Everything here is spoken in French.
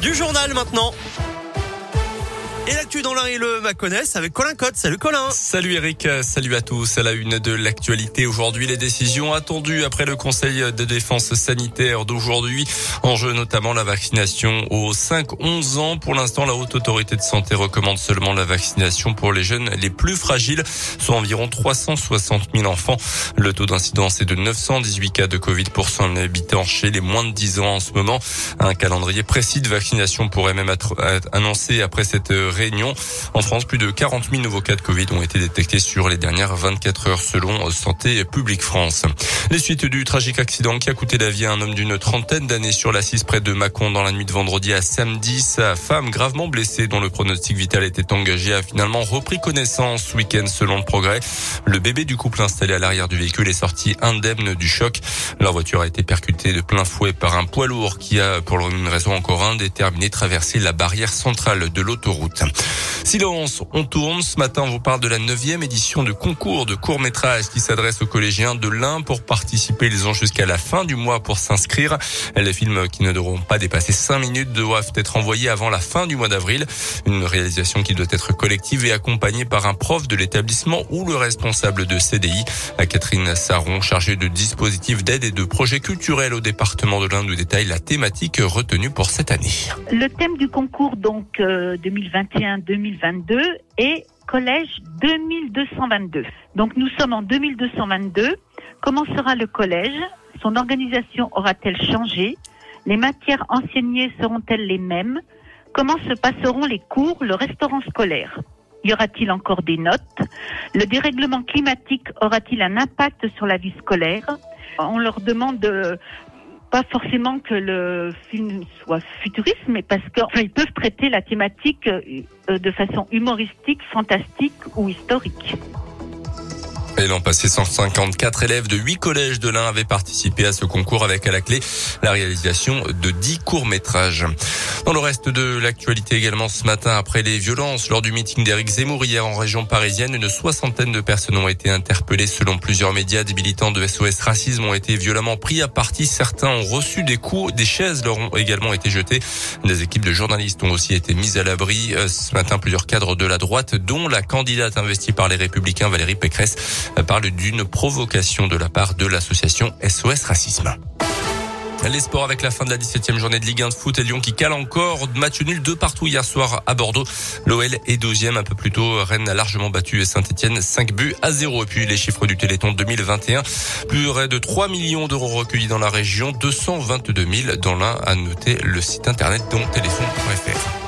du journal maintenant. Et l'actu dans l'un et le Maconnais avec Colin Cotte. Salut Colin. Salut Eric, salut à tous. À la une de l'actualité aujourd'hui, les décisions attendues après le Conseil de défense sanitaire d'aujourd'hui. En jeu notamment la vaccination aux 5-11 ans. Pour l'instant, la Haute Autorité de Santé recommande seulement la vaccination pour les jeunes les plus fragiles, soit environ 360 000 enfants. Le taux d'incidence est de 918 cas de Covid pour 100 habitants chez les moins de 10 ans en ce moment. Un calendrier précis de vaccination pourrait même être annoncé après cette réunion. En France, plus de 40 000 nouveaux cas de Covid ont été détectés sur les dernières 24 heures selon Santé publique France. Les suites du tragique accident qui a coûté la vie à un homme d'une trentaine d'années sur l'assise près de Mâcon dans la nuit de vendredi à samedi. Sa femme gravement blessée dont le pronostic vital était engagé a finalement repris connaissance ce week-end selon le progrès. Le bébé du couple installé à l'arrière du véhicule est sorti indemne du choc. Leur voiture a été percutée de plein fouet par un poids lourd qui a, pour une raison encore indéterminée, traversé la barrière centrale de l'autoroute. miejsce. Silence, on tourne. Ce matin, on vous parle de la neuvième édition du concours de court métrage qui s'adresse aux collégiens de l'Ain pour participer. Ils ont jusqu'à la fin du mois pour s'inscrire. Les films qui ne devront pas dépasser 5 minutes doivent être envoyés avant la fin du mois d'avril. Une réalisation qui doit être collective et accompagnée par un prof de l'établissement ou le responsable de CDI. Catherine Saron, chargée de dispositifs d'aide et de projets culturels au département de l'Ain, nous détaille la thématique retenue pour cette année. Le thème du concours, donc, 2021 euh, 2022 et collège 2222. Donc nous sommes en 2222. Comment sera le collège? Son organisation aura-t-elle changé? Les matières enseignées seront-elles les mêmes? Comment se passeront les cours, le restaurant scolaire? Y aura-t-il encore des notes? Le dérèglement climatique aura-t-il un impact sur la vie scolaire? On leur demande de pas forcément que le film soit futuriste, mais parce qu'ils peuvent traiter la thématique euh, de façon humoristique, fantastique ou historique. Et l'an passé, 154 élèves de 8 collèges de l'Ain avaient participé à ce concours avec à la clé la réalisation de 10 courts-métrages. Dans le reste de l'actualité également ce matin, après les violences lors du meeting d'Éric Zemmour hier en région parisienne, une soixantaine de personnes ont été interpellées selon plusieurs médias. Des militants de SOS Racisme ont été violemment pris à partie. Certains ont reçu des coups. Des chaises leur ont également été jetées. Des équipes de journalistes ont aussi été mises à l'abri. Euh, ce matin, plusieurs cadres de la droite, dont la candidate investie par les Républicains Valérie Pécresse, parle d'une provocation de la part de l'association SOS Racisme. Les sports avec la fin de la 17e journée de Ligue 1 de foot et Lyon qui cale encore. Match nul deux partout hier soir à Bordeaux. L'OL est deuxième un peu plus tôt. Rennes a largement battu Saint-Etienne 5 buts à 0. Et puis les chiffres du Téléthon 2021. Plus de 3 millions d'euros recueillis dans la région. 222 000 dans l'un à noter le site internet dont téléphone.fr.